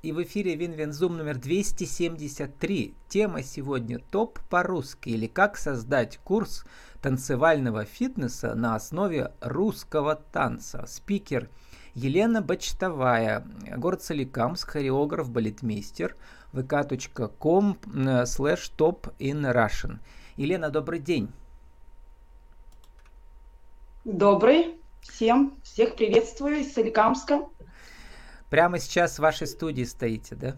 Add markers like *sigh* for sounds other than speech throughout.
И в эфире WinWinZoom номер 273. Тема сегодня «Топ по-русски» или «Как создать курс танцевального фитнеса на основе русского танца». Спикер Елена Бочтовая, город Соликамск, хореограф, балетмейстер, vk.com slash top in Russian. Елена, добрый день. Добрый. Всем, всех приветствую из Соликамска. Прямо сейчас в вашей студии стоите, да?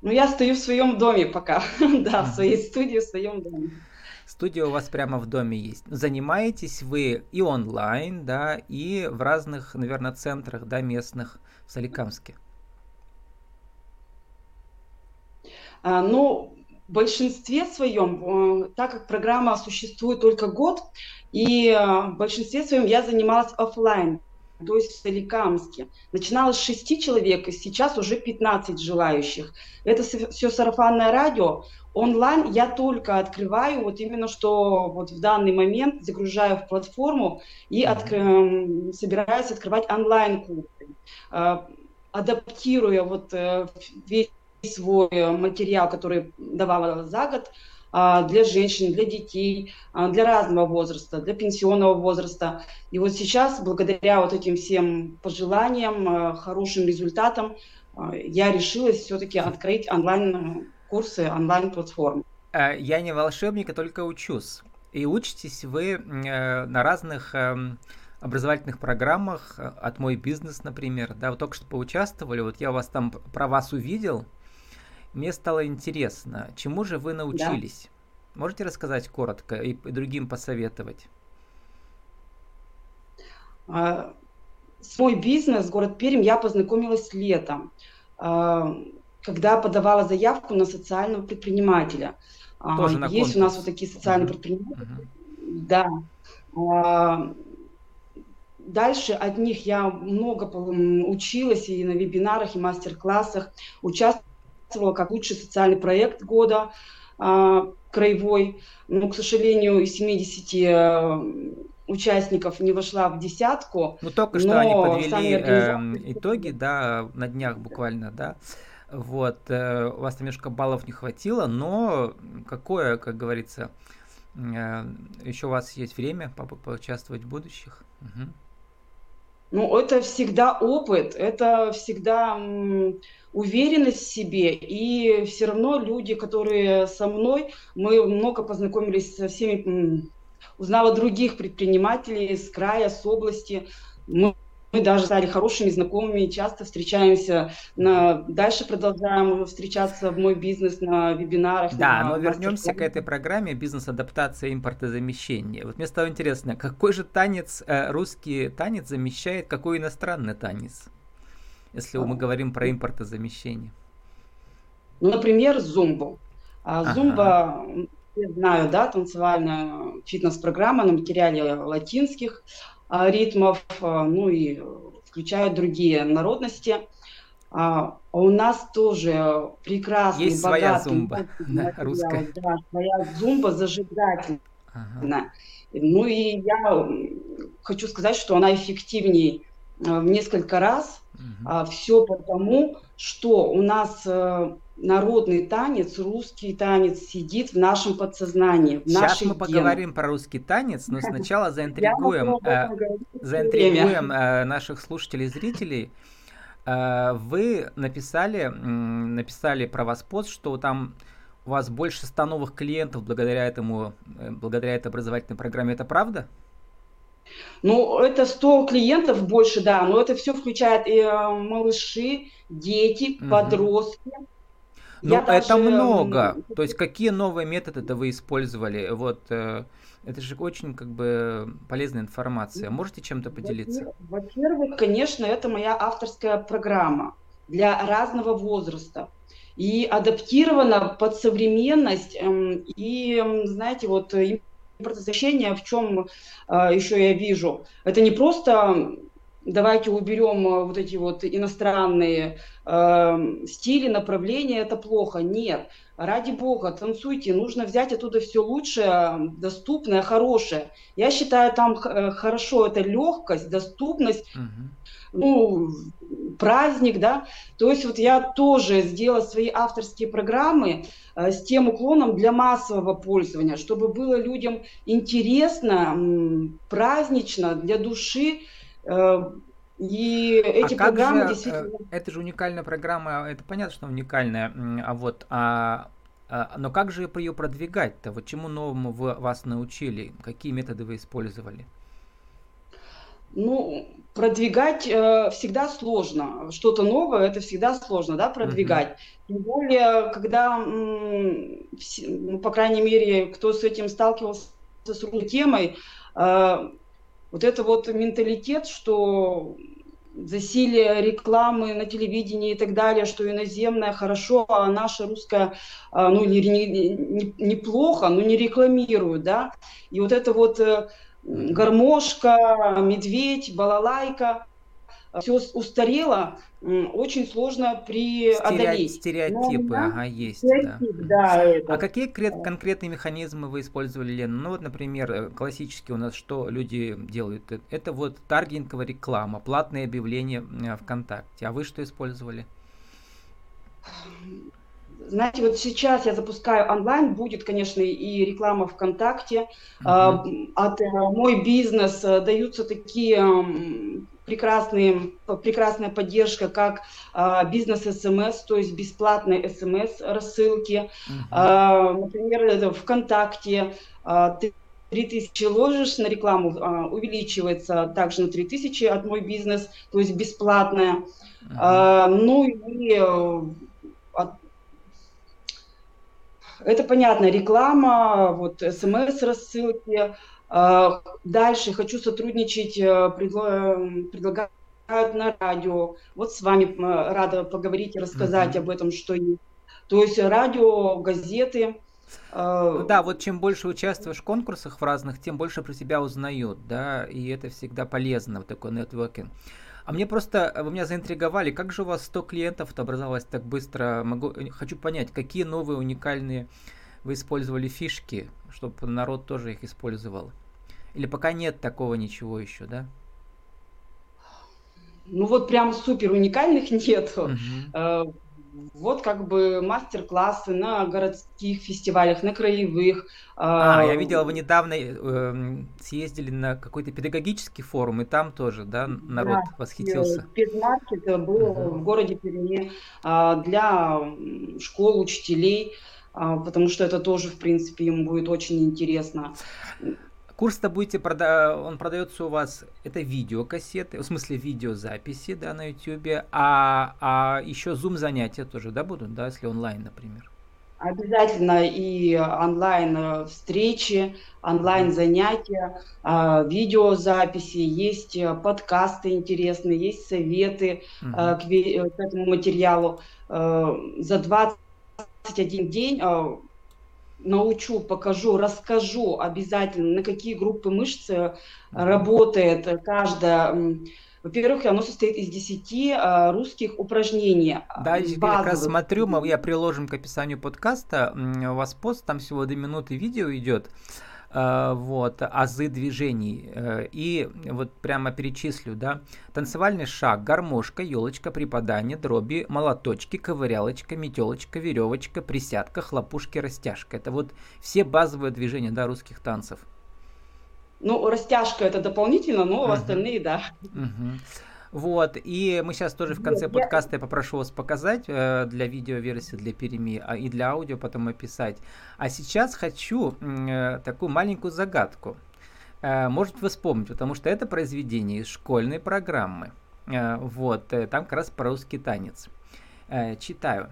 Ну, я стою в своем доме пока. *laughs* да, в своей студии, в своем доме. Студия у вас прямо в доме есть. Занимаетесь вы и онлайн, да, и в разных, наверное, центрах, да, местных в Соликамске. А, ну, в большинстве своем, э, так как программа существует только год, и э, в большинстве своем я занималась офлайн то есть в Соликамске. Начиналось с 6 человек, и сейчас уже 15 желающих. Это все сарафанное радио. Онлайн я только открываю, вот именно что вот в данный момент загружаю в платформу и откры... Эм, собираюсь открывать онлайн-курсы, э, адаптируя вот э, весь свой материал, который давала за год, для женщин, для детей, а, для разного возраста, для пенсионного возраста. И вот сейчас, благодаря вот этим всем пожеланиям, а, хорошим результатам, я решилась все-таки открыть онлайн-курсы, онлайн-платформы. Я не волшебник, а только учусь. И учитесь вы э, на разных эм, образовательных программах от «Мой бизнес», например. Да, вы только что поучаствовали, вот я вас там про вас увидел – мне стало интересно, чему же вы научились? Да. Можете рассказать коротко и другим посоветовать? А, свой бизнес, город Пермь, я познакомилась летом, а, когда подавала заявку на социального предпринимателя. А, Тоже на Есть конкурс. у нас вот такие социальные uh-huh. предприниматели. Uh-huh. Да. Дальше от них я много училась и на вебинарах, и мастер-классах, участвовала участвовала как лучший социальный проект года а, краевой. Но, к сожалению, из 70 э, участников не вошла в десятку. Ну, только что они подвели э, итоги, да, на днях буквально, да. Вот, э, у вас немножко баллов не хватило, но какое, как говорится, э, еще у вас есть время по поучаствовать в будущих. Угу. Ну, это всегда опыт, это всегда уверенность в себе. И все равно люди, которые со мной, мы много познакомились со всеми, узнала других предпринимателей с края, с области. Мы мы даже стали хорошими знакомыми, часто встречаемся, на... дальше продолжаем встречаться в мой бизнес на вебинарах. Да, на но вернемся к этой программе бизнес-адаптация, импортозамещение. Вот мне стало интересно, какой же танец, э, русский танец замещает какой иностранный танец, если мы говорим про импортозамещение? Ну, например, зумбу. А, зумба, я знаю, да, танцевальная фитнес-программа на материале латинских, ритмов, а, ну и включают другие народности. А у нас тоже прекрасный, Есть богатый, своя зумба, *laughs* *laughs* да, русская. Да, своя зумба зажигательная. Ага. Ну и я хочу сказать, что она эффективнее в несколько раз. Угу. Все потому, что у нас э, народный танец, русский танец сидит в нашем подсознании. В Сейчас мы поговорим генах. про русский танец, но *laughs* сначала заинтригуем, э, заинтригуем э, наших слушателей и зрителей. Э, вы написали, написали про вас пост, что там у вас больше 100 новых клиентов благодаря этому, э, благодаря этой образовательной программе. Это правда? Ну, это 100 клиентов больше, да, но это все включает и э, малыши, дети, угу. подростки, ну, это даже... много. То есть, какие новые методы вы использовали? Вот э, это же очень как бы полезная информация. Можете чем-то поделиться? Во-первых, конечно, это моя авторская программа для разного возраста и адаптирована под современность. Эм, и, эм, знаете, вот импортозащищение в чем э, еще я вижу? Это не просто давайте уберем э, вот эти вот иностранные э, стили, направления, это плохо. Нет, ради бога, танцуйте, нужно взять оттуда все лучшее, доступное, хорошее. Я считаю, там э, хорошо это легкость, доступность. Угу. Ну, праздник, да. То есть вот я тоже сделала свои авторские программы э, с тем уклоном для массового пользования, чтобы было людям интересно, празднично, для души. Э, и эти а программы же, э, действительно... это же уникальная программа, это понятно, что уникальная, а вот, а, а, но как же ее продвигать-то? Вот чему новому вы вас научили? Какие методы вы использовали? Ну, продвигать э, всегда сложно. Что-то новое это всегда сложно, да, продвигать. Тем более, когда, м, все, ну, по крайней мере, кто с этим сталкивался с темой, э, вот это вот менталитет, что засилие рекламы на телевидении и так далее, что иноземная хорошо, а наша русская, ну, не, не, неплохо, но не рекламируют, да. И вот это вот э, гармошка, медведь, балалайка, все устарело, очень сложно преодолеть. Стереотипы, Но, ага, есть. Стереотип, да. да это. А какие конкретные механизмы вы использовали, Лена? Ну вот, например, э, классически у нас что люди делают? Э, это вот таргетинговая реклама, платные объявления э, ВКонтакте. А вы что использовали? Знаете, вот сейчас я запускаю онлайн, будет, конечно, и реклама ВКонтакте. Uh-huh. От мой бизнес даются такие прекрасные, прекрасная поддержка, как а, бизнес-СМС, то есть бесплатные СМС-рассылки. Uh-huh. А, например, ВКонтакте а, ты 3000 ложишь на рекламу, а, увеличивается также на 3000 от мой бизнес, то есть бесплатная. Uh-huh. А, ну и а, это понятно, реклама, вот смс-рассылки, дальше хочу сотрудничать, э, предлагают на радио. Вот с вами э, рада поговорить и рассказать mm-hmm. об этом, что есть. То есть радио, газеты. Э, ну да, вот чем больше участвуешь в конкурсах в разных, тем больше про тебя узнают, да, и это всегда полезно, вот такой нетворкинг. А мне просто, вы меня заинтриговали, как же у вас 100 клиентов образовалось так быстро? Могу, хочу понять, какие новые уникальные вы использовали фишки, чтобы народ тоже их использовал? Или пока нет такого ничего еще, да? Ну вот прям супер уникальных *laughs* нету. Угу. Вот как бы мастер-классы на городских фестивалях, на краевых. А, я видела, вы недавно э, съездили на какой-то педагогический форум, и там тоже, да, народ да, восхитился. Педмаркет был угу. в городе Перми для школ, учителей, потому что это тоже, в принципе, им будет очень интересно. Курс-то будете прода... он продается у вас, это видеокассеты, в смысле видеозаписи, да, на YouTube, а, а еще Zoom занятия тоже, да, будут, да, если онлайн, например? Обязательно и онлайн э, встречи, онлайн занятия, а, видеозаписи, есть э, подкасты интересные, есть советы угу. к, к этому материалу. За 21 день научу, покажу, расскажу обязательно, на какие группы мышц э, работает каждая. Во-первых, оно состоит из 10 а, русских упражнений. Да, я как раз смотрю, мы, я приложим к описанию подкаста, у вас пост, там всего 2 минуты видео идет. Э, вот, азы движений. Э, и вот прямо перечислю, да. Танцевальный шаг, гармошка, елочка, припадание, дроби, молоточки, ковырялочка, метелочка, веревочка, присядка, хлопушки, растяжка. Это вот все базовые движения, да, русских танцев. Ну, растяжка это дополнительно, но uh-huh. остальные, да. Uh-huh. Вот, и мы сейчас тоже в конце Нет, подкаста я... попрошу вас показать э, для видеоверсии, для Перми, а и для аудио потом описать. А сейчас хочу э, такую маленькую загадку. Э, может вы вспомните, потому что это произведение из школьной программы. Э, вот, э, там как раз про русский танец. Э, читаю.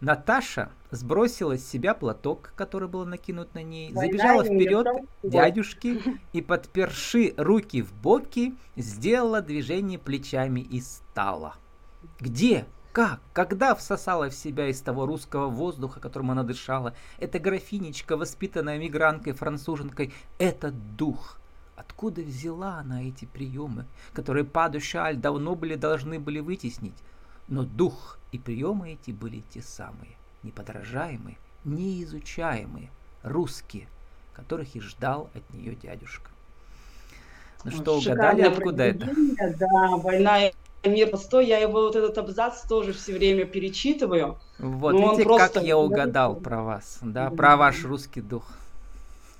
Наташа сбросила с себя платок, который был накинут на ней, забежала вперед дядюшки *laughs* и, подперши руки в боки, сделала движение плечами и стала. Где? Как? Когда всосала в себя из того русского воздуха, которым она дышала, эта графинечка, воспитанная мигранткой-француженкой, этот дух? Откуда взяла она эти приемы, которые Паду Шаль давно были должны были вытеснить? Но дух и приемы эти были те самые, неподражаемые, неизучаемые, русские, которых и ждал от нее дядюшка. Ну что, угадали, откуда это? Да, «Война мир постой, я его вот этот абзац тоже все время перечитываю. Вот, видите, просто... как я угадал про вас, да, про ваш русский дух.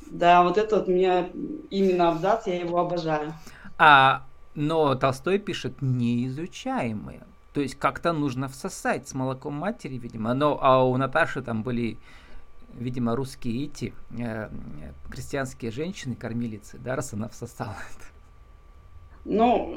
Да, вот это вот меня именно абзац, я его обожаю. А, но Толстой пишет неизучаемые. То есть как-то нужно всосать с молоком матери, видимо. Но а у Наташи там были, видимо, русские эти э, крестьянские женщины, кормилицы, да, раз она всосала *laughs* это. Ну,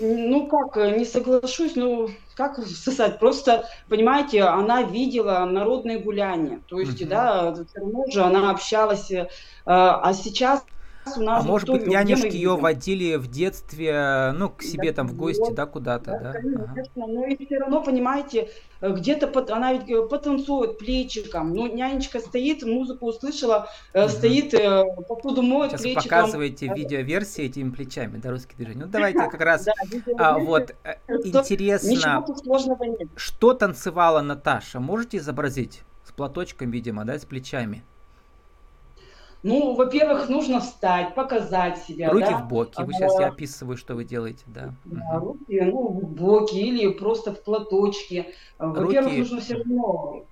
ну как, не соглашусь, ну как всосать? Просто, понимаете, она видела народные гуляния, то есть, uh-huh. да, все равно же она общалась, э, а сейчас а может быть, нянюшки ее водили в детстве, ну, к себе да, там в гости, вот, да, куда-то, да? да? Конечно, ага. но и все равно, понимаете, где-то под, она ведь э, потанцует плечиком, ну, нянечка стоит, музыку услышала, угу. стоит, э, посуду моет Сейчас плечиком. показываете видеоверсии этими плечами, да, русские движения. Ну, *laughs* давайте как раз, а, вот, интересно, что танцевала Наташа, можете изобразить? С платочком, видимо, да, с плечами. Ну, во-первых, нужно встать, показать себя. Руки да? в боки. Вы сейчас я описываю, что вы делаете, да. да угу. Руки, ну, в боки или просто в платочке. Во-первых, руки... нужно все равно угу.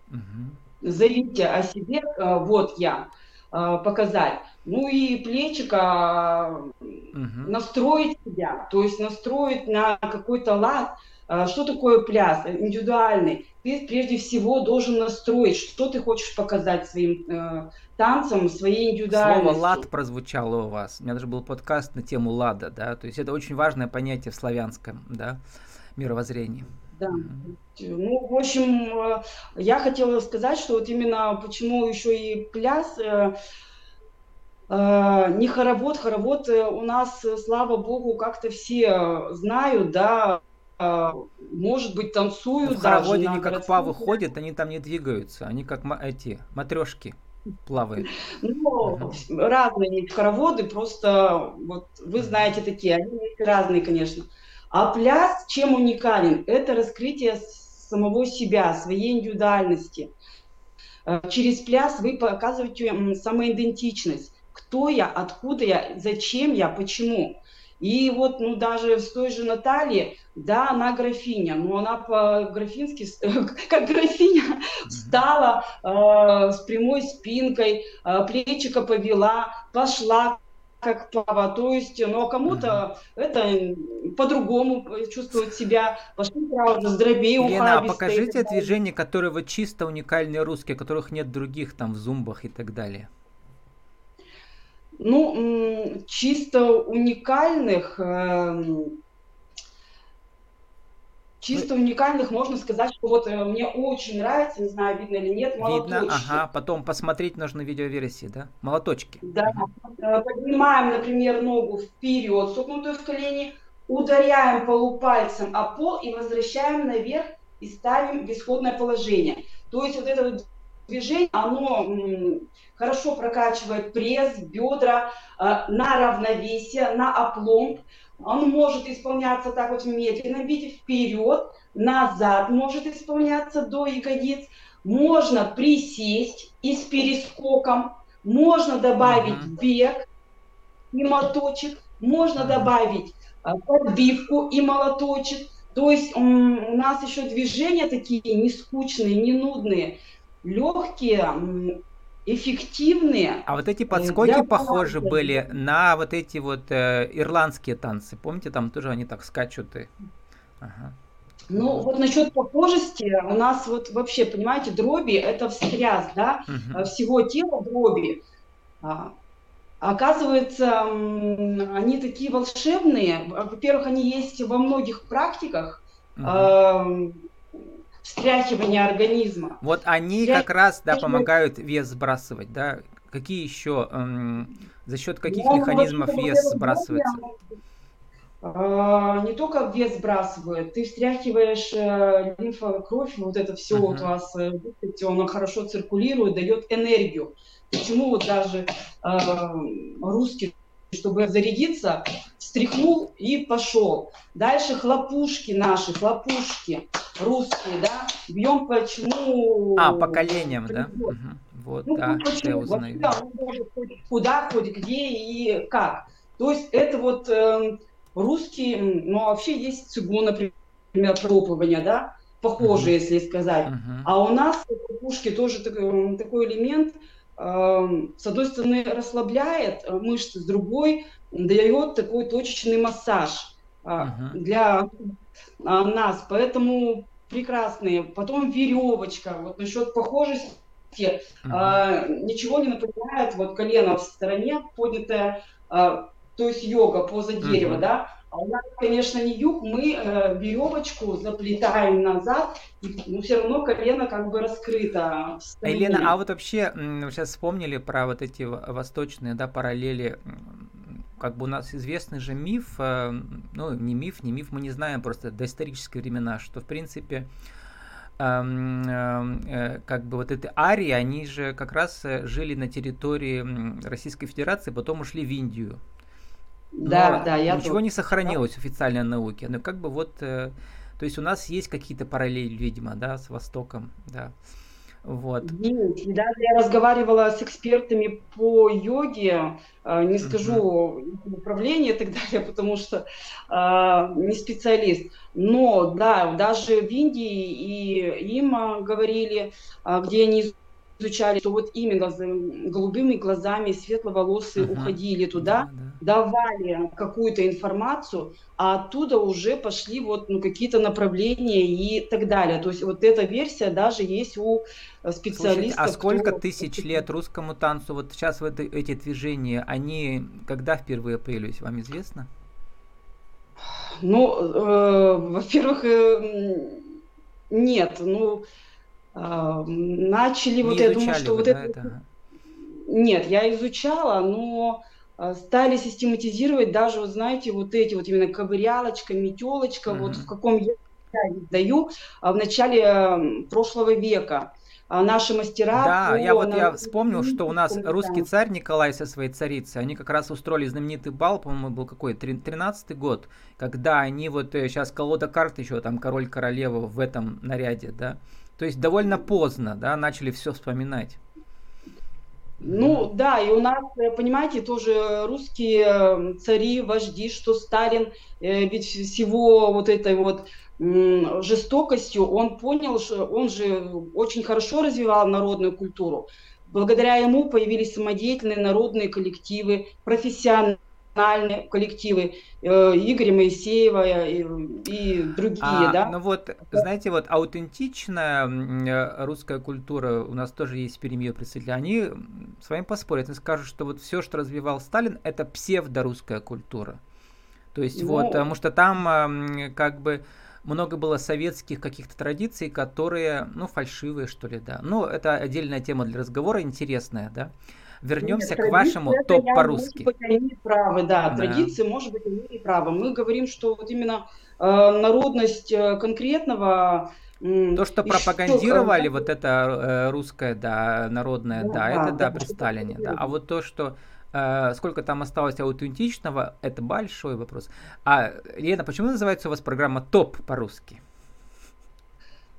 заявить о себе, э, вот я, э, показать. Ну и плечика угу. настроить себя, то есть настроить на какой-то лад. Э, что такое пляс индивидуальный? Ты прежде всего должен настроить, что ты хочешь показать своим танцем, своей индивидуальностью. Слово «лад» прозвучало у вас. У меня даже был подкаст на тему «лада», да, то есть это очень важное понятие в славянском, да, мировоззрении. Да. Ну, в общем, э, я хотела сказать, что вот именно почему еще и пляс, э, э, не хоровод, хоровод э, у нас, слава богу, как-то все знают, да, э, может быть, танцуют. В хороводе они как павы ходят, они там не двигаются, они как эти матрешки плавает? *laughs* Ну, разные хороводы, просто вот вы знаете такие, они разные, конечно. А пляс чем уникален? Это раскрытие самого себя, своей индивидуальности. Э, через пляс вы показываете самоидентичность. Кто я, откуда я, зачем я, почему. И вот, ну, даже с той же Натальи, да, она графиня, но она по-графински, *laughs* как графиня, встала э, с прямой спинкой, э, плечика повела, пошла как пава. То есть, ну, а кому-то это по-другому чувствует себя. Пошли сразу с дробей Лена, а покажите движения, которые вот чисто уникальные русские, которых нет других там в зумбах и так далее. Ну, чисто уникальных, эм, чисто уникальных можно сказать, что вот э, мне очень нравится, не знаю, видно или нет, молоточки. Видно, ага, потом посмотреть нужно видеоверсии, да? Молоточки. Да, угу. поднимаем, например, ногу вперед, согнутую в колени, ударяем полупальцем о пол и возвращаем наверх и ставим в исходное положение. То есть вот это движение, оно хорошо прокачивает пресс, бедра э, на равновесие, на опломб. Он может исполняться так вот в медленном виде, вперед, назад может исполняться до ягодиц. Можно присесть и с перескоком, можно добавить uh-huh. бег и молоточек, можно добавить э, подбивку и молоточек. То есть у нас еще движения такие не скучные, не нудные легкие, эффективные. А вот эти подскоки похожи были на вот эти вот э, ирландские танцы. Помните, там тоже они так скачут и... Ага. Ну, вот насчет похожести, у нас вот вообще, понимаете, дроби это встряс, да, угу. всего тела дроби. А, оказывается, они такие волшебные. Во-первых, они есть во многих практиках. Угу встряхивания организма. Вот они Встрях... как раз да, помогают вес сбрасывать, да? Какие еще, эм, за счет каких ну, механизмов вес сбрасывается? А, не только вес сбрасывает, ты встряхиваешь э, лимфа, кровь, вот это все uh-huh. вот у вас, э, оно хорошо циркулирует, дает энергию. Почему вот даже э, русский чтобы зарядиться, встряхнул и пошел. Дальше хлопушки наши, хлопушки русские, да, бьем почему... А, поколением, да? Угу. Вот, ну, да, почему? узнаю. Вот, куда, хоть где и как. То есть это вот э, русские, ну, вообще есть цигун, например, пробования, да, похожие, uh-huh. если сказать. Uh-huh. А у нас в кукушке тоже такой, такой элемент, с одной стороны, расслабляет э, мышцы, с другой дает такой точечный массаж uh-huh. для нас. Поэтому прекрасные. Потом веревочка. Вот насчет похожести Uh-huh. А, ничего не напоминает вот колено в стороне поднятое, а, то есть йога, поза дерева, uh-huh. да. А у нас, конечно, не юг, мы э, веревочку заплетаем назад, но все равно колено как бы раскрыто. А, Елена, а вот вообще, сейчас вспомнили про вот эти восточные да, параллели как бы у нас известный же миф, э, ну не миф, не миф, мы не знаем просто до исторические времена, что в принципе эм, э, как бы вот эти арии, они же как раз э, жили на территории Российской Федерации, потом ушли в Индию. Да, Но да, я Ничего тут... не сохранилось в официальной науке. Но как бы вот, то есть у нас есть какие-то параллели, видимо, да, с Востоком, да. Вот. Есть. Даже я разговаривала с экспертами по йоге, э, не скажу управление и так далее, потому что э, не специалист. Но да, даже в Индии и им э, говорили, э, где они изучали, что вот именно за голубыми глазами светловолосые uh-huh. уходили туда, да, да. давали какую-то информацию, а оттуда уже пошли вот ну, какие-то направления и так далее. То есть вот эта версия даже есть у э, специалистов. Слушайте, а сколько кто... тысяч лет русскому танцу, вот сейчас вот эти движения, они когда впервые появились, вам известно? Ну, э, во-первых, э, нет, ну, начали, Не вот я думаю, что вот да, это... это... Нет, я изучала, но а, стали систематизировать даже, вот знаете, вот эти вот именно ковырялочка, метелочка, mm-hmm. вот в каком я даю в начале прошлого века. А наши мастера. Да, я вот я вспомнил, что у нас русский царь Николай со своей царицей, они как раз устроили знаменитый бал, по-моему, был какой, 13-й год, когда они вот сейчас э, колода карт еще, там король королева в этом наряде, да, то есть довольно поздно, да, начали все вспоминать. Ну да, и у нас, э, понимаете, тоже русские э, цари, вожди, что Сталин, э, ведь всего вот этой вот жестокостью, он понял, что он же очень хорошо развивал народную культуру. Благодаря ему появились самодеятельные народные коллективы, профессиональные национальные коллективы э, Игоря Моисеева и, и другие, а, да. Ну вот, знаете, вот аутентичная э, русская культура, у нас тоже есть в Перми представители, они с вами поспорят и скажут, что вот все, что развивал Сталин, это псевдорусская культура. То есть ну, вот, потому что там как бы много было советских каких-то традиций, которые, ну, фальшивые, что ли, да. Ну, это отдельная тема для разговора, интересная, да вернемся Нет, к вашему топ по-русски. Они правы, да, да. Традиции, может быть, они и правы. Мы говорим, что вот именно э, народность э, конкретного то, что пропагандировали что, вот это э, русское, да, народное, да, да это да, да при Сталине, да. А вот то, что э, сколько там осталось аутентичного, это большой вопрос. А, Лена, почему называется у вас программа ТОП по-русски?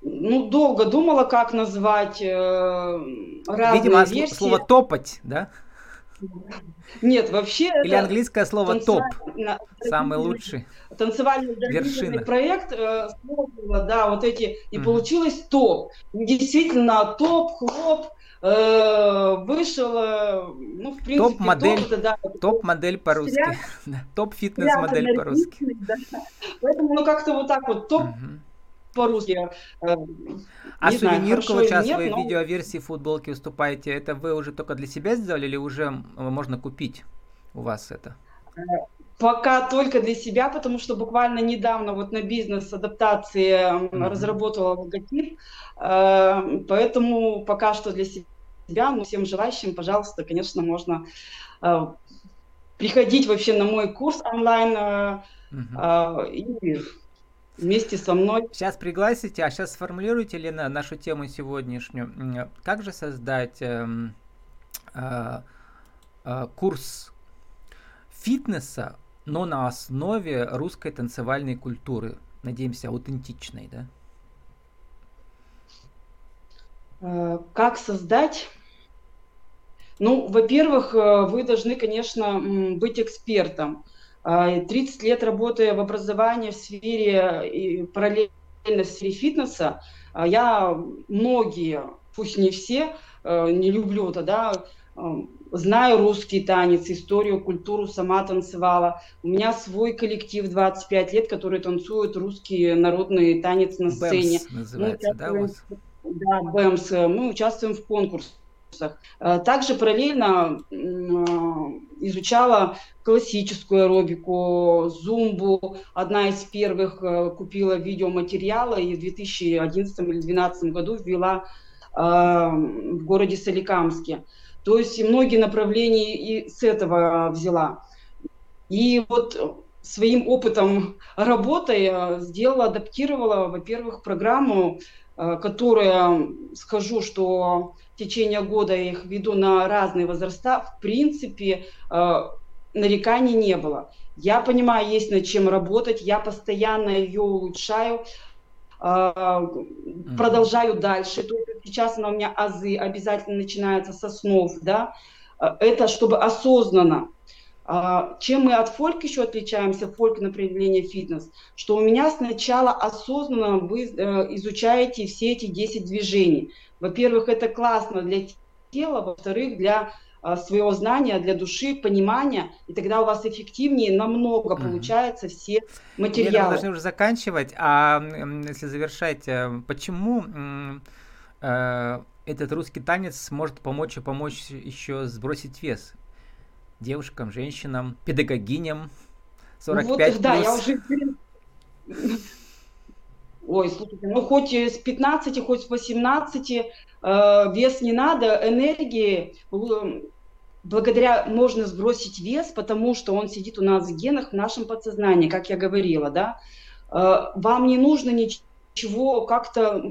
Ну, долго думала, как назвать э, разные Видимо, версии. слово топать, да? Нет, вообще Или английское слово топ, самый лучший. Танцевальный вершина. проект э, да, вот эти, и mm. получилось топ. Действительно, топ, хлоп, э, вышел, э, ну, в принципе, топ-модель, топ, да, топ-модель по-русски, *laughs* топ-фитнес-модель по-русски. Да. Поэтому, ну, как-то вот так вот, топ, mm-hmm по-русски. Э, а сувенирку сейчас нет, вы но... в видеоверсии футболки уступаете, это вы уже только для себя сделали или уже можно купить у вас это? Э, пока только для себя, потому что буквально недавно вот на бизнес-адаптации mm-hmm. разработала логотип, э, поэтому пока что для себя, но всем желающим, пожалуйста, конечно, можно приходить вообще на мой курс онлайн mm-hmm. и вместе со мной. Сейчас пригласите, а сейчас сформулируйте, Лена, нашу тему сегодняшнюю. Как же создать э, э, э, курс фитнеса, но на основе русской танцевальной культуры? Надеемся, аутентичной, да? Э, как создать? Ну, во-первых, э, вы должны, конечно, быть экспертом. 30 лет работая в образовании в сфере, параллельно в сфере фитнеса, я многие, пусть не все, не люблю это, да, знаю русский танец, историю, культуру, сама танцевала. У меня свой коллектив 25 лет, который танцует русский народный танец на сцене. Бэмс называется, да, у вас? Да, Бэмс. Мы участвуем в конкурсах. Также параллельно изучала классическую аэробику, зумбу. Одна из первых э, купила видеоматериалы и в 2011 или 2012 году ввела э, в городе Соликамске. То есть многие направления и с этого взяла. И вот своим опытом работы сделала, адаптировала, во-первых, программу, э, которая, скажу, что течение года я их веду на разные возраста, в принципе, э, нареканий не было. Я понимаю, есть над чем работать, я постоянно ее улучшаю, mm-hmm. продолжаю дальше. То есть сейчас она у меня азы, обязательно начинается с основ, да. А, это чтобы осознанно. А, чем мы от фольк еще отличаемся, фольк на проявление фитнес, что у меня сначала осознанно вы э, изучаете все эти 10 движений. Во-первых, это классно для тела, во-вторых, для а, своего знания, для души, понимания, и тогда у вас эффективнее намного mm-hmm. получается все материалы. Лена, мы должны уже заканчивать, а если завершать, э, почему э, этот русский танец может помочь и помочь еще сбросить вес девушкам, женщинам, педагогиням. 45 ну вот, Да, я уже... Ой, слушайте, ну хоть с 15, хоть с 18 э, вес не надо, энергии, э, благодаря можно сбросить вес, потому что он сидит у нас в генах, в нашем подсознании, как я говорила, да. Э, вам не нужно ничего как-то...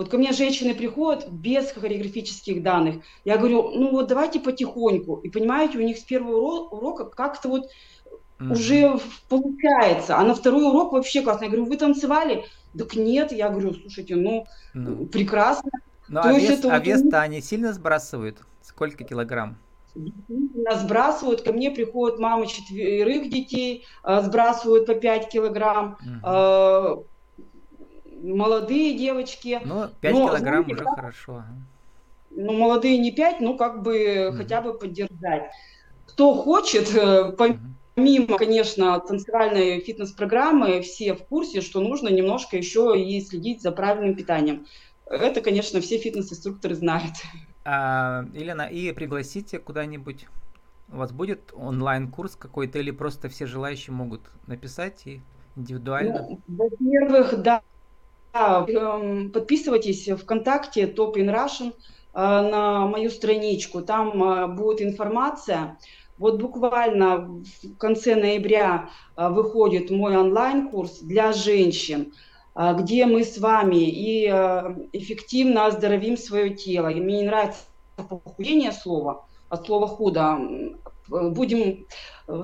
Вот ко мне женщины приходят без хореографических данных. Я говорю, ну вот давайте потихоньку. И понимаете, у них с первого урока как-то вот mm-hmm. уже получается. А на второй урок вообще классно. Я говорю, вы танцевали? Так нет. Я говорю, слушайте, ну mm-hmm. прекрасно. Ну, а, вес, а вот вес-то они сильно сбрасывают? Сколько килограмм? сбрасывают, ко мне приходят мамы четверых детей, а, сбрасывают по 5 килограмм, угу. Молодые девочки. Ну, 5 но, килограмм знаете, уже как, хорошо. Ну, молодые не 5, ну, как бы угу. хотя бы поддержать. Кто хочет, э, помимо, конечно, танцевальной фитнес-программы, все в курсе, что нужно немножко еще и следить за правильным питанием. Это, конечно, все фитнес-инструкторы знают. А, Елена, и пригласите куда-нибудь. У вас будет онлайн-курс какой-то или просто все желающие могут написать и индивидуально? Ну, во-первых, да, подписывайтесь ВКонтакте Top in Russian э, на мою страничку. Там э, будет информация. Вот буквально в конце ноября э, выходит мой онлайн-курс для женщин – а, где мы с вами и а, эффективно оздоровим свое тело. И мне не нравится похудение слова, от слова худо. Будем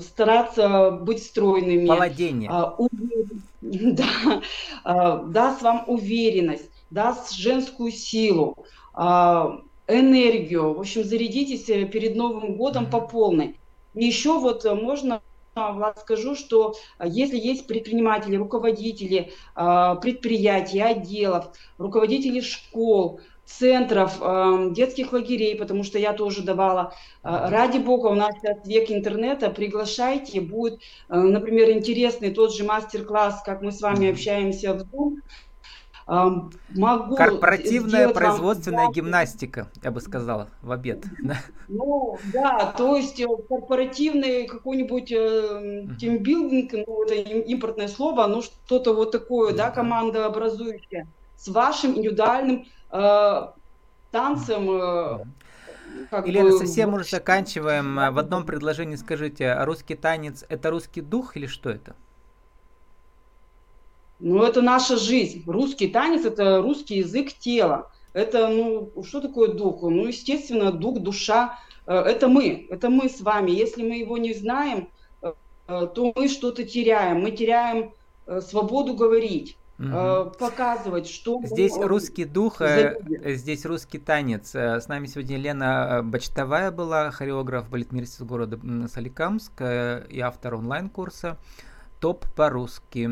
стараться быть стройными. Молодение. А, *laughs* да, даст вам уверенность, даст женскую силу, энергию. В общем, зарядитесь э, перед Новым годом по полной. И еще вот э, можно Влад, скажу, что а, если есть предприниматели, руководители а, предприятий, отделов, руководители школ, центров, а, детских лагерей, потому что я тоже давала. Ради бога, у нас сейчас век интернета, приглашайте, будет, например, интересный тот же мастер-класс, как мы с вами общаемся в Zoom, могу Корпоративная производственная вам... гимнастика, я бы сказала, в обед. Ну, да, то есть э, корпоративный какой-нибудь э, тимбилдинг, ну, это импортное слово, ну, что-то вот такое, да, команда образующая, с вашим индивидуальным э, танцем, э, как Елена, бы... совсем уже заканчиваем. В одном предложении скажите, русский танец – это русский дух или что это? Ну, это наша жизнь. Русский танец – это русский язык тела. Это, ну, что такое дух? Ну, естественно, дух, душа э, – это мы, это мы с вами. Если мы его не знаем, э, то мы что-то теряем. Мы теряем э, свободу говорить. Угу. показывать, что... Здесь русский дух, э, здесь русский танец. С нами сегодня Лена Бачтовая была, хореограф балетмейстер из города Соликамск и автор онлайн-курса «Топ по-русски»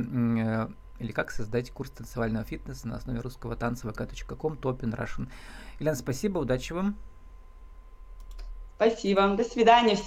или как создать курс танцевального фитнеса на основе русского танца vk.com, in Russian. Елена, спасибо, удачи вам. Спасибо, до свидания всем.